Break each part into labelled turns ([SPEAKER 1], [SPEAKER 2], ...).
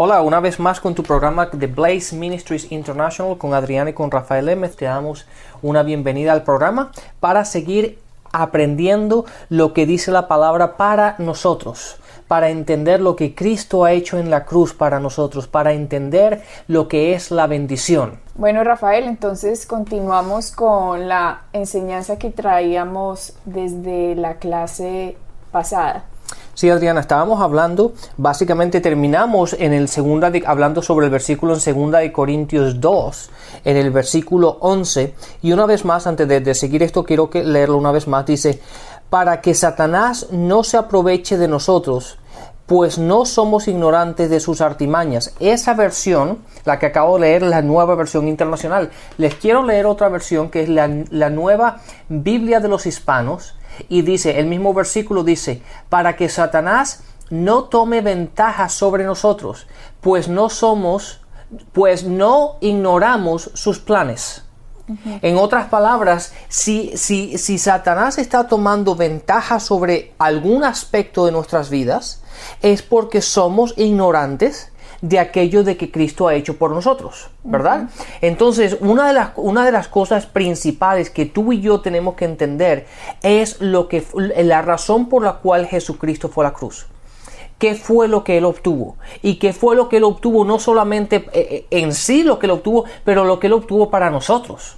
[SPEAKER 1] Hola, una vez más con tu programa de Blaze Ministries International con Adriana y con Rafael M. Te damos una bienvenida al programa para seguir aprendiendo lo que dice la palabra para nosotros, para entender lo que Cristo ha hecho en la cruz para nosotros, para entender lo que es la bendición.
[SPEAKER 2] Bueno, Rafael, entonces continuamos con la enseñanza que traíamos desde la clase pasada.
[SPEAKER 1] Sí, Adriana, estábamos hablando, básicamente terminamos en el segunda hablando sobre el versículo en segunda de Corintios 2, en el versículo 11, y una vez más, antes de, seguir esto, quiero que leerlo una vez más, dice, para que Satanás no se aproveche de nosotros, pues no somos ignorantes de sus artimañas. Esa versión, la que acabo de leer, la nueva versión internacional. Les quiero leer otra versión que es la, la nueva Biblia de los hispanos y dice, el mismo versículo dice, para que Satanás no tome ventaja sobre nosotros, pues no somos, pues no ignoramos sus planes. En otras palabras, si, si, si Satanás está tomando ventaja sobre algún aspecto de nuestras vidas, es porque somos ignorantes de aquello de que Cristo ha hecho por nosotros, ¿verdad? Entonces, una de, las, una de las cosas principales que tú y yo tenemos que entender es lo que, la razón por la cual Jesucristo fue a la cruz qué fue lo que él obtuvo y qué fue lo que él obtuvo no solamente eh, eh, en sí lo que él obtuvo, pero lo que él obtuvo para nosotros.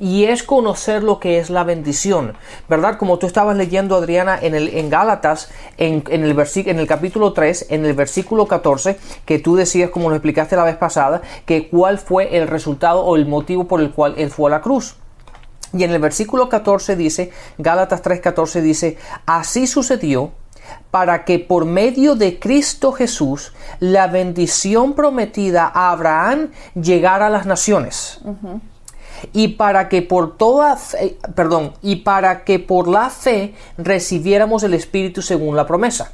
[SPEAKER 1] Y es conocer lo que es la bendición, ¿verdad? Como tú estabas leyendo, Adriana, en, el, en Gálatas, en, el en el capítulo 3, en el versículo 14, que tú decías, como lo explicaste la vez pasada, que cuál fue el resultado o el motivo por el cual él fue a la cruz. Y en el versículo 14 dice, Gálatas 3:14 dice, así sucedió para que por medio de Cristo Jesús la bendición prometida a Abraham llegara a las naciones. Y para que por toda fe, perdón, y para que por la fe recibiéramos el Espíritu según la promesa.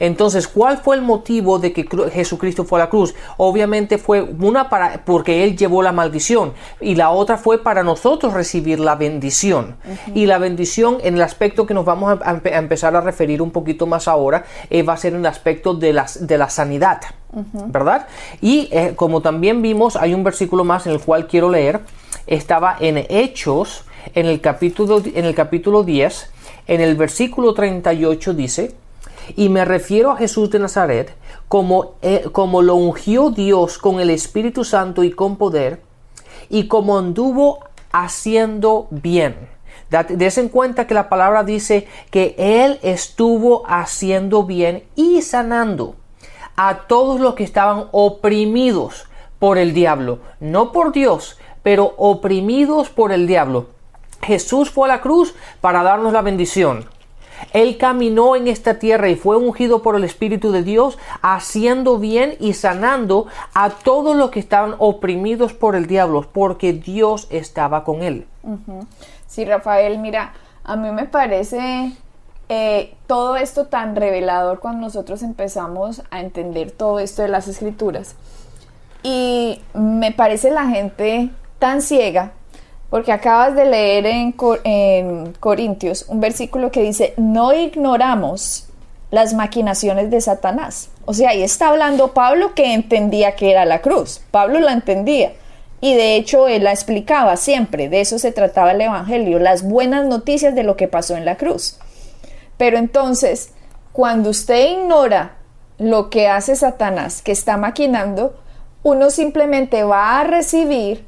[SPEAKER 1] Entonces, ¿cuál fue el motivo de que Jesucristo fue a la cruz? Obviamente fue una para porque él llevó la maldición y la otra fue para nosotros recibir la bendición. Y la bendición en el aspecto que nos vamos a, empezar a referir un poquito más ahora eh, va a ser en el aspecto de la, de la sanidad. ¿Verdad? Y eh, como también vimos, hay un versículo más en el cual quiero leer. Estaba en Hechos, en el capítulo, en el capítulo 10, en el versículo 38 dice, y me refiero a Jesús de Nazaret como, eh, como lo ungió Dios con el Espíritu Santo y con poder, y como anduvo haciendo bien. Des en cuenta que la palabra dice que Él estuvo haciendo bien y sanando a todos los que estaban oprimidos por el diablo, no por Dios, pero oprimidos por el diablo. Jesús fue a la cruz para darnos la bendición. Él caminó en esta tierra y fue ungido por el Espíritu de Dios, haciendo bien y sanando a todos los que estaban oprimidos por el diablo, porque Dios estaba con él.
[SPEAKER 2] Sí, Rafael, mira, a mí me parece eh, todo esto tan revelador cuando nosotros empezamos a entender todo esto de las escrituras. Y me parece la gente tan ciega porque acabas de leer en, Corintios un versículo que dice, no ignoramos las maquinaciones de Satanás. O sea, ahí está hablando Pablo que entendía que era la cruz. Pablo la entendía. Y de hecho él la explicaba siempre. De eso se trataba el Evangelio, las buenas noticias de lo que pasó en la cruz. Pero entonces, cuando usted ignora lo que hace Satanás, que está maquinando, uno simplemente va a recibir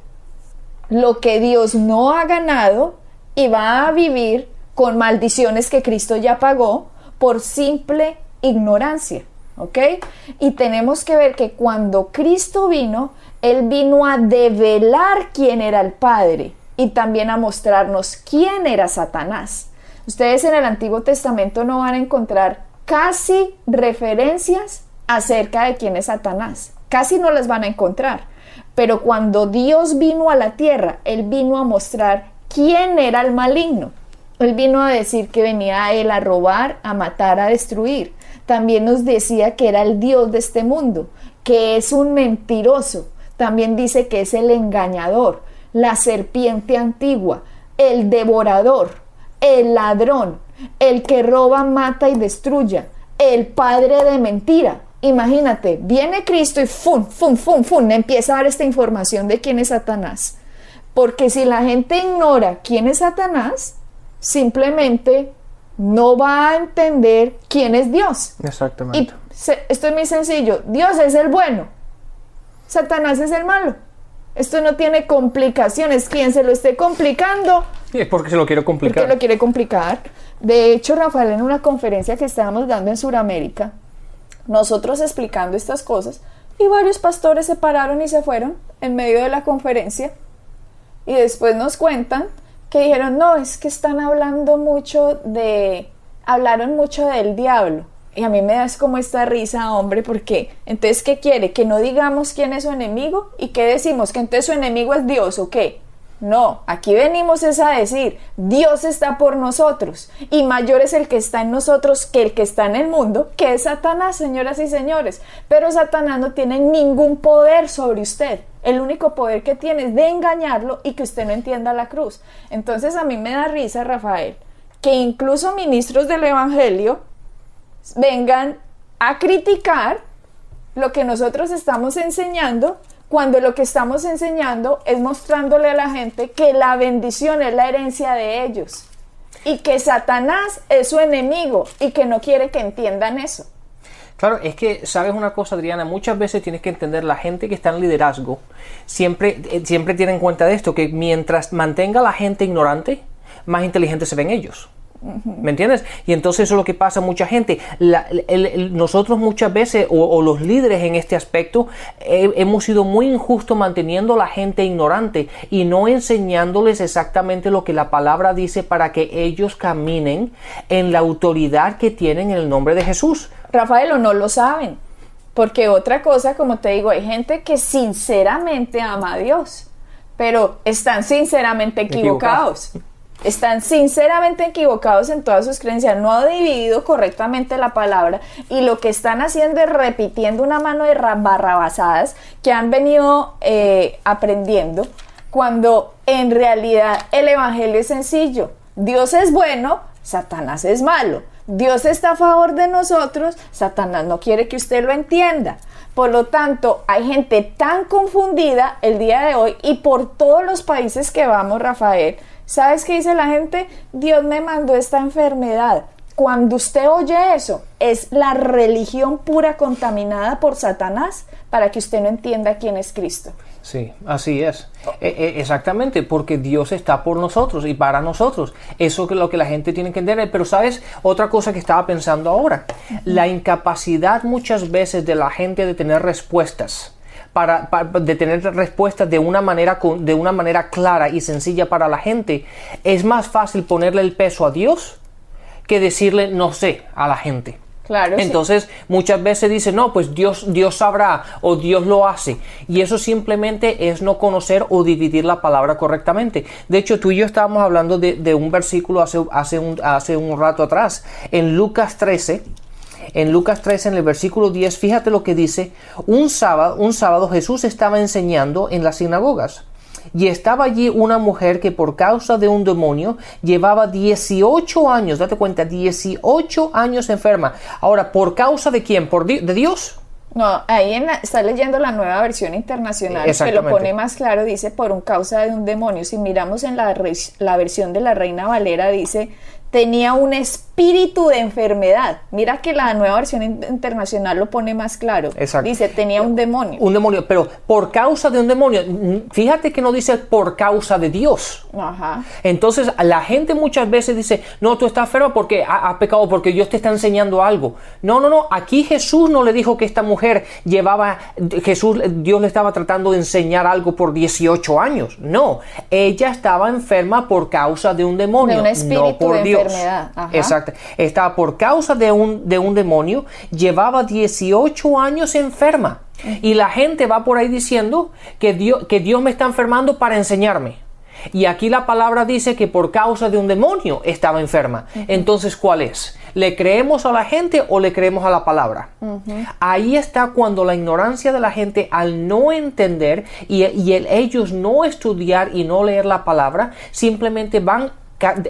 [SPEAKER 2] lo que Dios no ha ganado y va a vivir con maldiciones que Cristo ya pagó por simple ignorancia. ¿Ok? Y tenemos que ver que cuando Cristo vino, Él vino a develar quién era el Padre y también a mostrarnos quién era Satanás. Ustedes en el Antiguo Testamento no van a encontrar casi referencias acerca de quién es Satanás. Casi no las van a encontrar. Pero cuando Dios vino a la tierra, Él vino a mostrar quién era el maligno. Él vino a decir que venía a Él a robar, a matar, a destruir. También nos decía que era el Dios de este mundo, que es un mentiroso. También dice que es el engañador, la serpiente antigua, el devorador, el ladrón, el que roba, mata y destruya, el padre de mentira. Imagínate, viene Cristo y fum, fum, fum, fum, empieza a dar esta información de quién es Satanás. Porque si la gente ignora quién es Satanás, simplemente no va a entender quién es Dios.
[SPEAKER 1] Exactamente.
[SPEAKER 2] Y esto es muy sencillo. Dios es el bueno. Satanás es el malo. Esto no tiene complicaciones. Quien se lo esté complicando.
[SPEAKER 1] Sí, es porque se lo quiere complicar.
[SPEAKER 2] Porque lo quiere complicar. De hecho, Rafael, en una conferencia que estábamos dando en Sudamérica, nosotros explicando estas cosas, y varios pastores se pararon y se fueron en medio de la conferencia. Y después nos cuentan que dijeron, no, es que están hablando mucho de, hablaron mucho del diablo. Y a mí me das como esta risa, hombre, porque entonces, ¿qué quiere? ¿Que no digamos quién es su enemigo? ¿Y qué decimos? ¿Que entonces su enemigo es Dios o qué? No, aquí venimos es a decir, Dios está por nosotros y mayor es el que está en nosotros que el que está en el mundo, que es Satanás, señoras y señores. Pero Satanás no tiene ningún poder sobre usted. El único poder que tiene es de engañarlo y que usted no entienda la cruz. Entonces a mí me da risa, Rafael, que incluso ministros del Evangelio vengan a criticar lo que nosotros estamos enseñando cuando lo que estamos enseñando es mostrándole a la gente que la bendición es la herencia de ellos y que Satanás es su enemigo y que no quiere que entiendan eso.
[SPEAKER 1] Claro, es que, ¿sabes una cosa, Adriana? Muchas veces tienes que entender, la gente que está en liderazgo siempre, eh, siempre tiene en cuenta de esto, que mientras mantenga a la gente ignorante, más inteligentes se ven ellos. ¿Me entiendes? Y entonces eso es lo que pasa a mucha gente. nosotros muchas veces, o, los líderes en este aspecto, hemos sido muy injustos manteniendo a la gente ignorante y no enseñándoles exactamente lo que la palabra dice para que ellos caminen en la autoridad que tienen en el nombre de Jesús.
[SPEAKER 2] Rafael, o no lo saben. Porque otra cosa, como te digo, hay gente que sinceramente ama a Dios, pero están sinceramente equivocados están sinceramente equivocados en todas sus creencias, no ha dividido correctamente la palabra y lo que están haciendo es repitiendo una mano de barrabasadas que han venido eh, aprendiendo, cuando en realidad el Evangelio es sencillo. Dios es bueno, Satanás es malo. Dios está a favor de nosotros, Satanás no quiere que usted lo entienda. Por lo tanto, hay gente tan confundida el día de hoy y por todos los países que vamos, Rafael, ¿Sabes qué dice la gente? Dios me mandó esta enfermedad. Cuando usted oye eso, es la religión pura contaminada por Satanás para que usted no entienda quién es Cristo.
[SPEAKER 1] Sí, así es. E, e, exactamente, porque Dios está por nosotros y para nosotros. Eso es lo que la gente tiene que entender. Pero sabes, otra cosa que estaba pensando ahora, la incapacidad muchas veces de la gente de tener respuestas para, de tener respuestas de una, manera, de una manera clara y sencilla para la gente, es más fácil ponerle el peso a Dios que decirle no sé a la gente.
[SPEAKER 2] Claro,
[SPEAKER 1] Entonces, muchas veces dicen, no, pues Dios, Dios sabrá o Dios lo hace. Y eso simplemente es no conocer o dividir la palabra correctamente. De hecho, tú y yo estábamos hablando de, un versículo hace, hace, un, hace un rato atrás. En Lucas 13, en Lucas 13, en el versículo 10, fíjate lo que dice, un sábado, un sábado Jesús estaba enseñando en las sinagogas. Y estaba allí una mujer que por causa de un demonio llevaba 18 años, date cuenta, 18 años enferma. Ahora, ¿por causa de quién? ¿Por ¿De Dios?
[SPEAKER 2] No, ahí está leyendo la nueva versión internacional que lo pone más claro, dice por un causa de un demonio. Si miramos en la, la versión de la Reina Valera, dice tenía un espíritu de enfermedad. Mira que la nueva versión internacional lo pone más claro.
[SPEAKER 1] Exacto.
[SPEAKER 2] Dice, tenía un demonio.
[SPEAKER 1] Un demonio, pero por causa de un demonio. Fíjate que no dice por causa de Dios.
[SPEAKER 2] Ajá.
[SPEAKER 1] Entonces, la gente muchas veces dice, no, tú estás enfermo porque has pecado, porque Dios te está enseñando algo. No, no, no. Aquí Jesús no le dijo que esta mujer llevaba, Jesús, Dios le estaba tratando de enseñar algo por 18 años. No. Ella estaba enferma por causa de un demonio,
[SPEAKER 2] de un espíritu
[SPEAKER 1] no por
[SPEAKER 2] de
[SPEAKER 1] Dios.
[SPEAKER 2] enfermedad. Ajá.
[SPEAKER 1] Exacto. Estaba por causa de un, de un demonio, llevaba 18 años enferma. Y la gente va por ahí diciendo que Dios, que Dios me está enfermando para enseñarme. Y aquí la palabra dice que por causa de un demonio estaba enferma. Entonces, ¿cuál es? ¿Le creemos a la gente o le creemos a la palabra? Ahí está cuando la ignorancia de la gente al no entender y, y el ellos no estudiar y no leer la palabra, simplemente van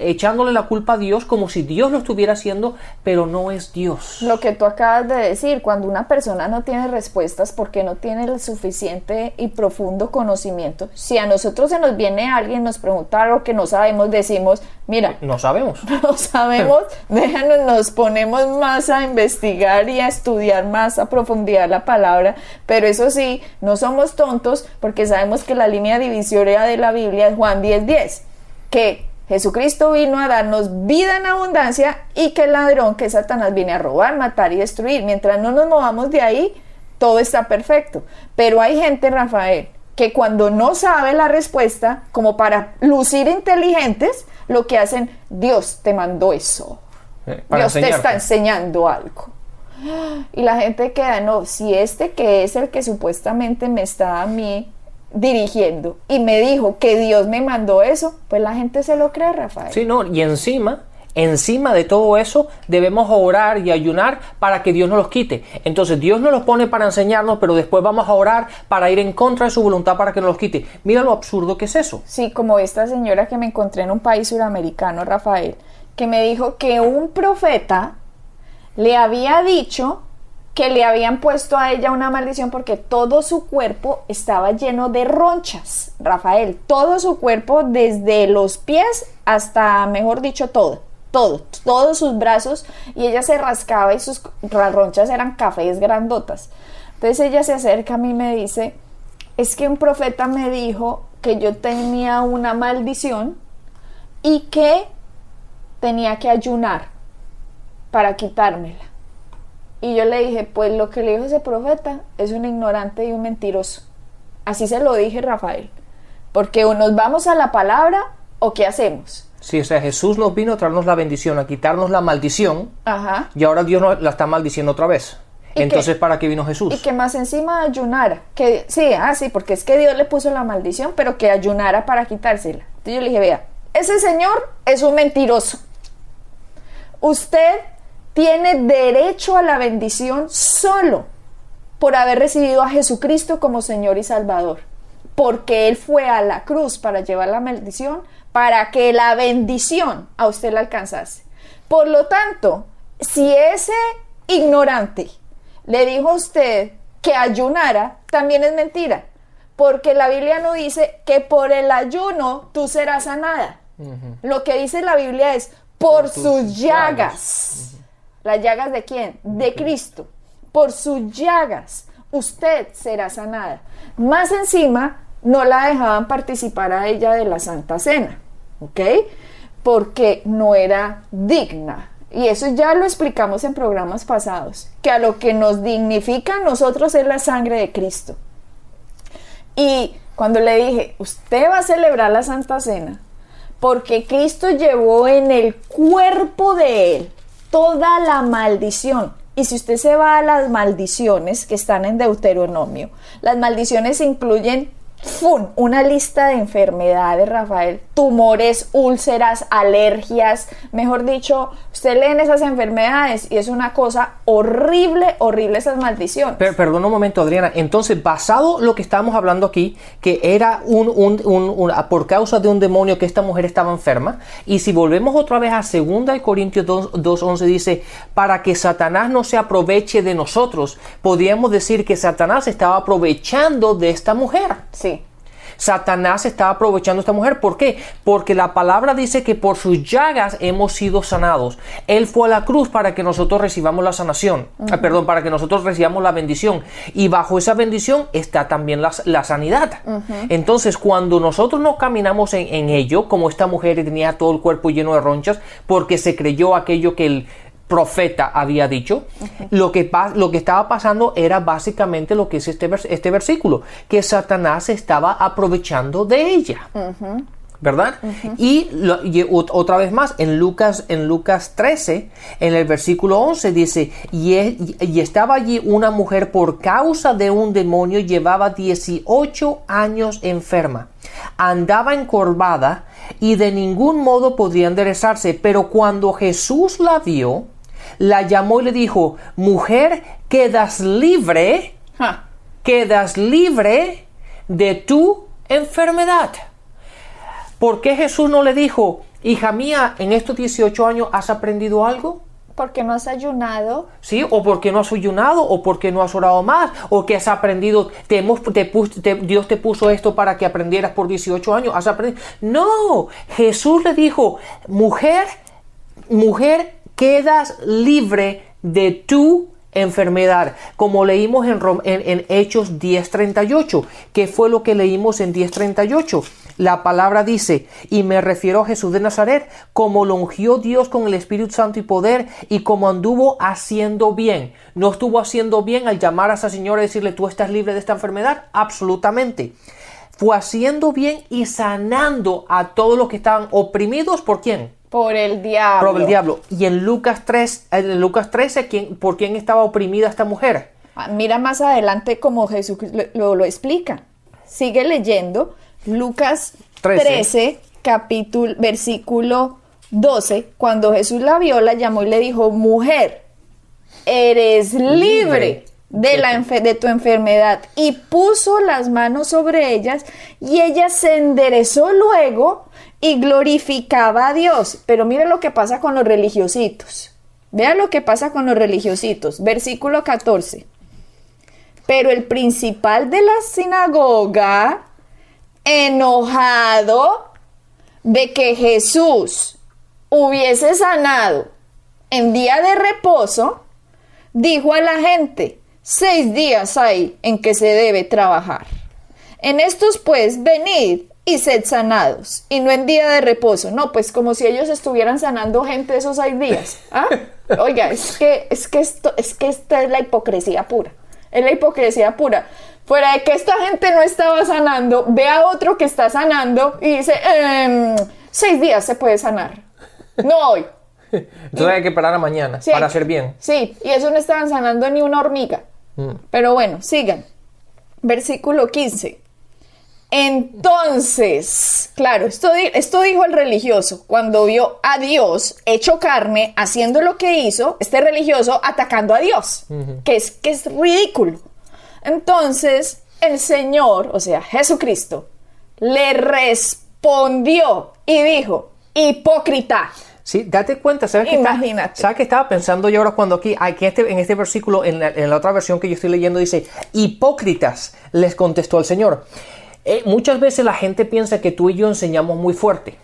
[SPEAKER 1] echándole la culpa a Dios como si Dios lo estuviera haciendo, pero no es Dios.
[SPEAKER 2] Lo que tú acabas de decir, cuando una persona no tiene respuestas porque no tiene el suficiente y profundo conocimiento, si a nosotros se nos viene alguien, nos pregunta algo que no sabemos, decimos, mira,
[SPEAKER 1] No sabemos.
[SPEAKER 2] no sabemos, déjanos, nos ponemos más a investigar y a estudiar más a profundidad la palabra, pero eso sí, no somos tontos porque sabemos que la línea divisoria de la Biblia es Juan 10:10, que Jesucristo vino a darnos vida en abundancia y que el ladrón, que es Satanás, viene a robar, matar y destruir. Mientras no nos movamos de ahí, todo está perfecto. Pero hay gente, Rafael, que cuando no sabe la respuesta, como para lucir inteligentes, lo que hacen, Dios te mandó eso.
[SPEAKER 1] Eh,
[SPEAKER 2] Dios te está enseñando algo. Y la gente queda, no, si este que es el que supuestamente me está a mí dirigiendo y me dijo que Dios me mandó eso, pues la gente se lo cree, Rafael.
[SPEAKER 1] Sí, no, y encima, encima de todo eso, debemos orar y ayunar para que Dios nos los quite. Entonces, Dios nos los pone para enseñarnos, pero después vamos a orar para ir en contra de su voluntad para que nos los quite. Mira lo absurdo que es eso.
[SPEAKER 2] Sí, como esta señora que me encontré en un país suramericano, Rafael, que me dijo que un profeta le había dicho que le habían puesto a ella una maldición porque todo su cuerpo estaba lleno de ronchas, Rafael, todo su cuerpo desde los pies hasta, mejor dicho, todo, todo, todos sus brazos y ella se rascaba y sus ronchas eran cafés grandotas. Entonces ella se acerca a mí y me dice, es que un profeta me dijo que yo tenía una maldición y que tenía que ayunar para quitármela. Y yo le dije, pues lo que le dijo ese profeta es un ignorante y un mentiroso. Así se lo dije, Rafael. Porque o nos vamos a la palabra o qué hacemos.
[SPEAKER 1] Sí, o sea, Jesús nos vino a traernos la bendición, a quitarnos la maldición,
[SPEAKER 2] Ajá.
[SPEAKER 1] y ahora Dios nos la está maldiciendo otra vez.
[SPEAKER 2] ¿Y
[SPEAKER 1] Entonces? ¿para qué vino Jesús?
[SPEAKER 2] Y que más encima ayunara. Que, sí, ah, sí, porque es que Dios le puso la maldición, pero que ayunara para quitársela. Entonces yo le dije, vea, ese señor es un mentiroso. Usted tiene derecho a la bendición solo por haber recibido a Jesucristo como Señor y Salvador. Porque Él fue a la cruz para llevar la maldición, para que la bendición a usted la alcanzase. Por lo tanto, si ese ignorante le dijo a usted que ayunara, también es mentira. Porque la Biblia no dice que por el ayuno tú serás sanada. Lo que dice la Biblia es por, sus
[SPEAKER 1] llagas.
[SPEAKER 2] llagas. ¿Las llagas de quién? De Cristo. Por sus llagas usted será sanada. Más encima, no la dejaban participar a ella de la Santa Cena, ¿ok? Porque no era digna. Y eso ya lo explicamos en programas pasados, que a lo que nos dignifica a nosotros es la sangre de Cristo. Y cuando le dije, usted va a celebrar la Santa Cena, porque Cristo llevó en el cuerpo de él toda la maldición. Y si usted se va a las maldiciones que están en Deuteronomio, las maldiciones incluyen ¡fum! una lista de enfermedades, Rafael, tumores, úlceras, alergias, mejor dicho, usted lee en esas enfermedades y es una cosa horrible, horrible esas maldiciones.
[SPEAKER 1] Per- perdón un momento, Adriana. Entonces, basado lo que estábamos hablando aquí, que era un, un- un- un- por causa de un demonio que esta mujer estaba enferma, y si volvemos otra vez a 2 Corintios 2 2.11 dice, para que Satanás no se aproveche de nosotros, podríamos decir que Satanás estaba aprovechando de esta mujer.
[SPEAKER 2] Sí.
[SPEAKER 1] Satanás estaba aprovechando a esta mujer. ¿Por qué? Porque la palabra dice que por sus llagas hemos sido sanados. Él fue a la cruz para que nosotros recibamos la sanación. Ah, perdón, para que nosotros recibamos la bendición. Y bajo esa bendición está también la, la sanidad. Entonces, cuando nosotros no caminamos en, en ello, como esta mujer tenía todo el cuerpo lleno de ronchas, porque se creyó aquello que el profeta había dicho, lo, que lo que estaba pasando era básicamente lo que es este, vers- este versículo, que Satanás estaba aprovechando de ella. ¿verdad? y, lo- y ot- otra vez más, en Lucas, en Lucas 13, en el versículo 11 dice, y, e- y estaba allí una mujer por causa de un demonio, llevaba 18 años enferma, andaba encorvada y de ningún modo podía enderezarse, pero cuando Jesús la vio, la llamó y le dijo, mujer, quedas libre quedas libre de tu enfermedad. ¿Por qué Jesús no le dijo, hija mía, en estos 18 años has aprendido algo?
[SPEAKER 2] Porque no has ayunado.
[SPEAKER 1] ¿Sí? O porque no has ayunado, o porque no has orado más, o que has aprendido, te hemos- te pus- te- Dios te puso esto para que aprendieras por 18 años, has aprendido. No, Jesús le dijo, mujer, mujer, quedas libre de tu enfermedad, como leímos en, en, en Hechos 10:38. ¿Qué fue lo que leímos en 10:38? La palabra dice, y me refiero a Jesús de Nazaret, como lo ungió Dios con el Espíritu Santo y poder, y como anduvo haciendo bien. ¿No estuvo haciendo bien al llamar a esa señora y decirle, tú estás libre de esta enfermedad? Absolutamente. Fue haciendo bien y sanando a todos los que estaban oprimidos. ¿Por quién?
[SPEAKER 2] Por el diablo.
[SPEAKER 1] Por el diablo. Y en Lucas 3, en Lucas 13, ¿quién, ¿por quién estaba oprimida esta mujer?
[SPEAKER 2] Ah, Mira más adelante cómo Jesús lo, lo- lo explica. Sigue leyendo Lucas
[SPEAKER 1] 13.
[SPEAKER 2] 13, capítulo, versículo 12. Cuando Jesús la vio, la llamó y le dijo, mujer, eres libre
[SPEAKER 1] Libre
[SPEAKER 2] de, la de tu enfermedad. Y puso las manos sobre ellas y ella se enderezó luego y glorificaba a Dios. Pero mire lo que pasa con los religiositos. Vean lo que pasa con los religiositos. Versículo 14. Pero el principal de la sinagoga, enojado de que Jesús hubiese sanado en día de reposo, dijo a la gente, seis días hay en que se debe trabajar. En estos pues venid y sed sanados, y no en día de reposo. No, pues como si ellos estuvieran sanando gente esos seis días. ¿Ah? Oiga, es que, es que esto, es que esta es la hipocresía pura. Es la hipocresía pura. Fuera de que esta gente no estaba sanando, ve a otro que está sanando y dice, "Em, seis días se puede sanar. No hoy.
[SPEAKER 1] Entonces hay que esperar a mañana
[SPEAKER 2] Sí.
[SPEAKER 1] para hacer bien.
[SPEAKER 2] Sí, y eso no estaban sanando ni una hormiga.
[SPEAKER 1] Mm.
[SPEAKER 2] Pero bueno, sigan. Versículo 15. Entonces, claro, esto, di- esto dijo el religioso cuando vio a Dios hecho carne haciendo lo que hizo, este religioso atacando a Dios, que, es, que es ridículo. Entonces, el Señor, o sea, Jesucristo, le respondió y dijo, hipócrita.
[SPEAKER 1] Sí, date cuenta, ¿sabes qué, está-
[SPEAKER 2] Imagínate.
[SPEAKER 1] ¿sabes qué estaba pensando yo ahora cuando aquí, aquí este, en este versículo, en la, en la otra versión que yo estoy leyendo, dice, hipócritas, les contestó el Señor. Eh, muchas veces la gente piensa que tú y yo enseñamos muy fuerte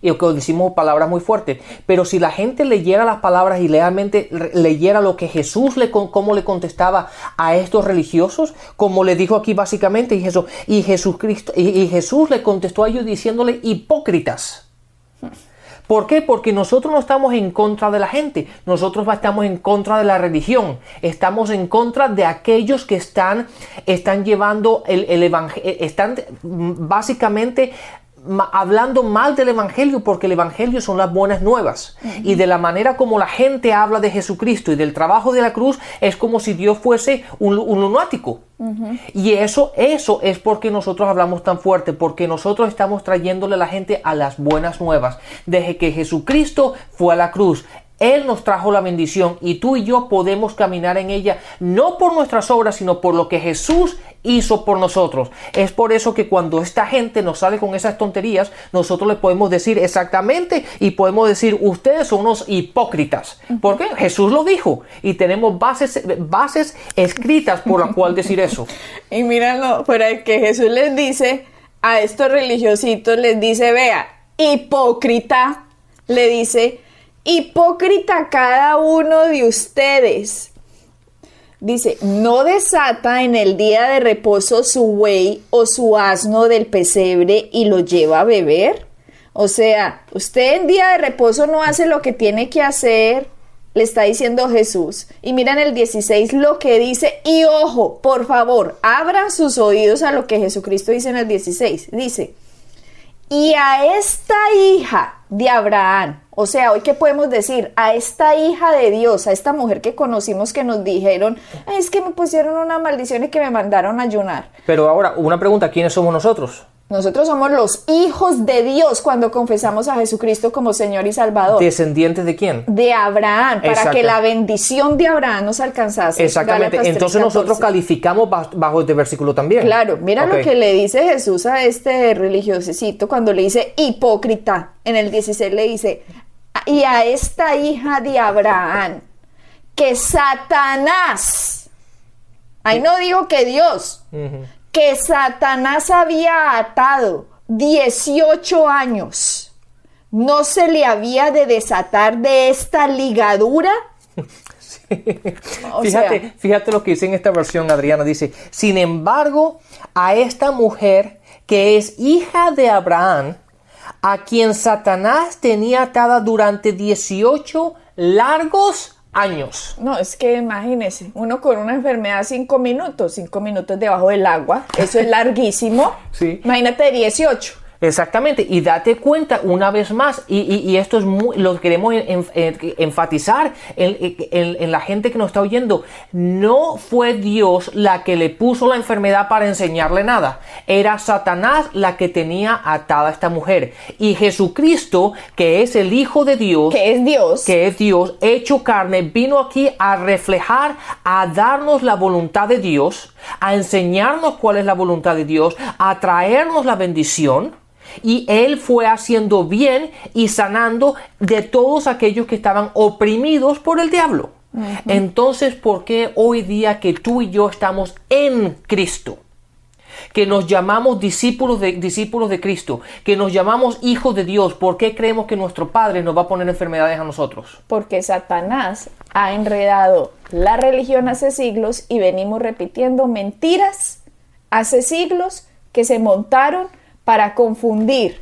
[SPEAKER 1] y que decimos palabras muy fuertes, pero si la gente leyera las palabras y realmente re- leyera lo que Jesús le cómo le contestaba a estos religiosos, como le dijo aquí básicamente, y Jesús, y Jesucristo, y- y Jesús le contestó a ellos diciéndole hipócritas. ¿Por qué? Porque nosotros no estamos en contra de la gente, nosotros estamos en contra de la religión, estamos en contra de aquellos que están, están llevando el, el evangelio, están mm, básicamente hablando mal del evangelio porque el evangelio son las buenas nuevas. Y de la manera como la gente habla de Jesucristo y del trabajo de la cruz es como si Dios fuese un, un lunático. Y eso eso es porque nosotros hablamos tan fuerte porque nosotros estamos trayéndole a la gente a las buenas nuevas. Desde que Jesucristo fue a la cruz él nos trajo la bendición y tú y yo podemos caminar en ella no por nuestras obras, sino por lo que Jesús hizo por nosotros. Es por eso que cuando esta gente nos sale con esas tonterías, nosotros le podemos decir exactamente y podemos decir, ustedes son unos hipócritas. ¿Por qué? Jesús lo dijo y tenemos bases, bases escritas por la cual decir eso.
[SPEAKER 2] Y míranlo, fuera que Jesús les dice a estos religiositos, les dice, vea, hipócrita, le dice, hipócrita cada uno de ustedes. Dice, no desata en el día de reposo su buey o su asno del pesebre y lo lleva a beber. O sea, usted en día de reposo no hace lo que tiene que hacer, le está diciendo Jesús. Y miren el 16 lo que dice. Y ojo, por favor, abran sus oídos a lo que Jesucristo dice en el 16. Dice, y a esta hija de Abraham, o sea, hoy qué podemos decir, a esta hija de Dios, a esta mujer que conocimos que nos dijeron, es que me pusieron una maldición y que me mandaron ayunar.
[SPEAKER 1] Pero ahora, una pregunta, ¿quiénes somos nosotros?
[SPEAKER 2] Nosotros somos los hijos de Dios cuando confesamos a Jesucristo como Señor y Salvador.
[SPEAKER 1] ¿Descendientes de quién?
[SPEAKER 2] De Abraham, para que la bendición de Abraham nos alcanzase.
[SPEAKER 1] Exactamente. Entonces
[SPEAKER 2] 3:14.
[SPEAKER 1] nosotros calificamos ba- bajo este versículo también.
[SPEAKER 2] Claro, mira lo que le dice Jesús a este religiosecito cuando le dice hipócrita. En el 16 le dice, y a esta hija de Abraham, que Satanás, ahí no digo que Dios. Que Satanás había atado 18 años, ¿no se le había de desatar de esta ligadura? O
[SPEAKER 1] fíjate,
[SPEAKER 2] sea-
[SPEAKER 1] fíjate lo que dice en esta versión, Adriana. Dice, sin embargo, a esta mujer que es hija de Abraham, a quien Satanás tenía atada durante 18 largos años.
[SPEAKER 2] No, es que imagínese, uno con una enfermedad cinco minutos, cinco minutos debajo del agua, eso es larguísimo.
[SPEAKER 1] Sí.
[SPEAKER 2] Imagínate 18.
[SPEAKER 1] Exactamente, y date cuenta una vez más, y, y- y esto es muy, lo queremos en- en- enfatizar en, en- en la gente que nos está oyendo, no fue Dios la que le puso la enfermedad para enseñarle nada, era Satanás la que tenía atada a esta mujer, y Jesucristo, que es el Hijo de Dios,
[SPEAKER 2] Que es Dios.
[SPEAKER 1] que es Dios hecho carne, vino aquí a reflejar, a darnos la voluntad de Dios, a enseñarnos cuál es la voluntad de Dios, a traernos la bendición. Y Él fue haciendo bien y sanando de todos aquellos que estaban oprimidos por el diablo. Entonces, ¿por qué hoy día que tú y yo estamos en Cristo? que nos llamamos discípulos de, discípulos de Cristo, que nos llamamos hijos de Dios, ¿por qué creemos que nuestro Padre nos va a poner enfermedades a nosotros?
[SPEAKER 2] Porque Satanás ha enredado la religión hace siglos y venimos repitiendo mentiras hace siglos que se montaron para confundir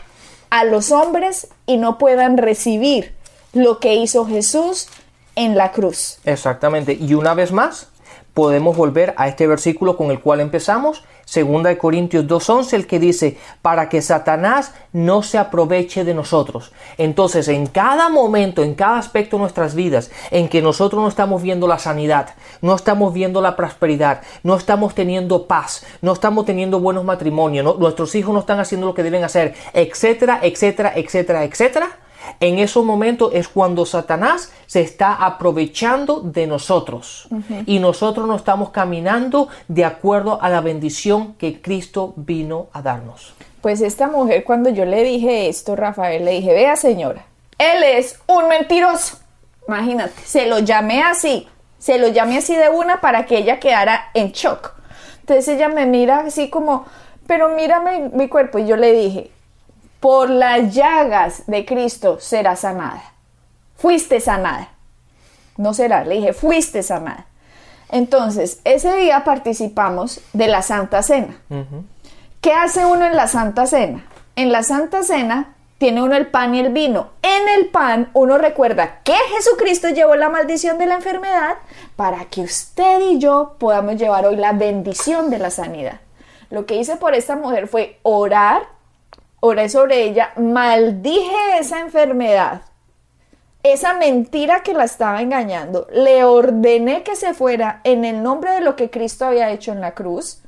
[SPEAKER 2] a los hombres y no puedan recibir lo que hizo Jesús en la cruz.
[SPEAKER 1] Exactamente. Y una vez más, podemos volver a este versículo con el cual empezamos, 2 de Corintios 2.11, el que dice, para que Satanás no se aproveche de nosotros. Entonces, en cada momento, en cada aspecto de nuestras vidas, en que nosotros no estamos viendo la sanidad, no estamos viendo la prosperidad, no estamos teniendo paz, no estamos teniendo buenos matrimonios, no- nuestros hijos no están haciendo lo que deben hacer, etcétera, etcétera, etcétera, etcétera, en esos momentos es cuando Satanás se está aprovechando de nosotros y nosotros no estamos caminando de acuerdo a la bendición que Cristo vino a darnos.
[SPEAKER 2] Pues esta mujer, cuando yo le dije esto, Rafael, le dije, vea señora, él es un mentiroso. Imagínate, se lo llamé así, se lo llamé así de una para que ella quedara en shock. Entonces ella me mira así como, pero mírame mi cuerpo. Y yo le dije, por las llagas de Cristo será sanada. Fuiste sanada. No será, le dije, fuiste sanada. Entonces, ese día participamos de la Santa Cena. ¿Qué hace uno en la Santa Cena? En la Santa Cena tiene uno el pan y el vino. En el pan uno recuerda que Jesucristo llevó la maldición de la enfermedad para que usted y yo podamos llevar hoy la bendición de la sanidad. Lo que hice por esta mujer fue orar, oré sobre ella, maldije esa enfermedad, esa mentira que la estaba engañando, le ordené que se fuera en el nombre de lo que Cristo había hecho en la cruz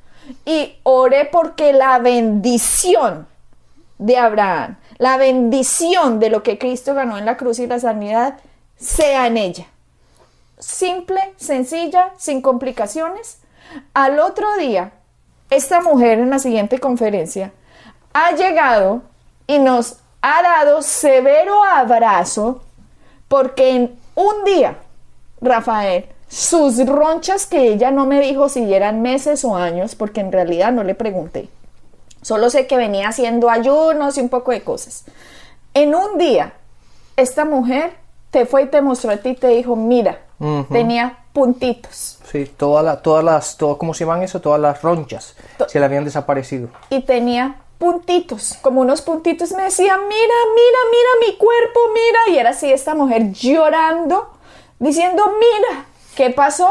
[SPEAKER 2] y oré porque la bendición de Abraham, la bendición de lo que Cristo ganó en la cruz y la sanidad, sea en ella. Simple, sencilla, sin complicaciones. Al otro día, esta mujer en la siguiente conferencia ha llegado y nos ha dado severo abrazo porque en un día, Rafael, sus ronchas que ella no me dijo si eran meses o años, porque en realidad no le pregunté. Solo sé que venía haciendo ayunos y un poco de cosas. En un día, esta mujer te fue y te mostró a ti y te dijo, mira, tenía puntitos
[SPEAKER 1] Sí, todas las, todas las, todo, ¿cómo se llaman eso? Todas las ronchas
[SPEAKER 2] To-
[SPEAKER 1] se le habían desaparecido.
[SPEAKER 2] y tenía puntitos, como unos puntitos. Me decía, mira, mira, mira mi cuerpo, mira. Y era así esta mujer llorando, diciendo, mira, ¿qué pasó?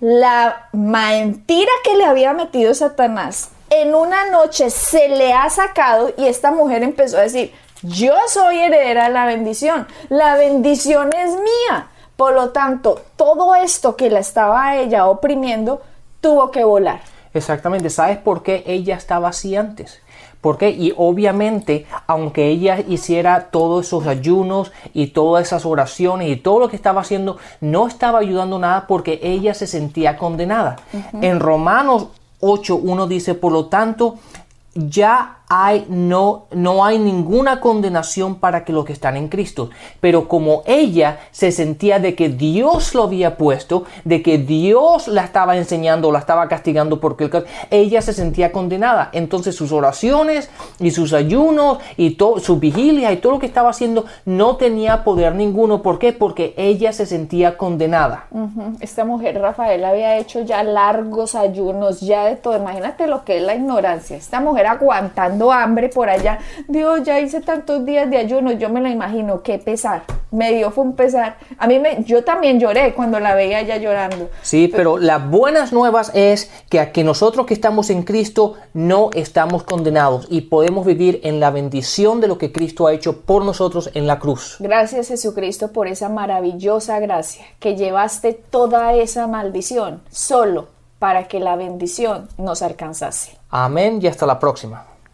[SPEAKER 2] La mentira que le había metido Satanás en una noche se le ha sacado y esta mujer empezó a decir, yo soy heredera de la bendición, la bendición es mía. Por lo tanto, todo esto que la estaba ella oprimiendo tuvo que volar.
[SPEAKER 1] Exactamente, ¿sabes por qué ella estaba así antes? Porque, y obviamente, aunque ella hiciera todos esos ayunos y todas esas oraciones y todo lo que estaba haciendo, no estaba ayudando nada porque ella se sentía condenada. En Romanos 8, 1 dice, por lo tanto, ya hay, no, no hay ninguna condenación para que los que están en Cristo. Pero como ella se sentía de que Dios lo había puesto, de que Dios la estaba enseñando, la estaba castigando porque ella se sentía condenada. Entonces sus oraciones y sus ayunos y su vigilia y todo lo que estaba haciendo no tenía poder ninguno. ¿Por qué? Porque ella se sentía condenada.
[SPEAKER 2] Esta mujer, Rafael, había hecho ya largos ayunos, ya de todo. Imagínate lo que es la ignorancia. Esta mujer aguantando hambre por allá. Dios, ya hice tantos días de ayuno, yo me lo imagino, qué pesar. Me dio fue un pesar. A mí me, yo también lloré cuando la veía ya llorando.
[SPEAKER 1] Sí, pero las buenas nuevas es que a que nosotros que estamos en Cristo no estamos condenados y podemos vivir en la bendición de lo que Cristo ha hecho por nosotros en la cruz.
[SPEAKER 2] Gracias Jesucristo por esa maravillosa gracia que llevaste toda esa maldición solo para que la bendición nos alcanzase.
[SPEAKER 1] Amén y hasta la próxima.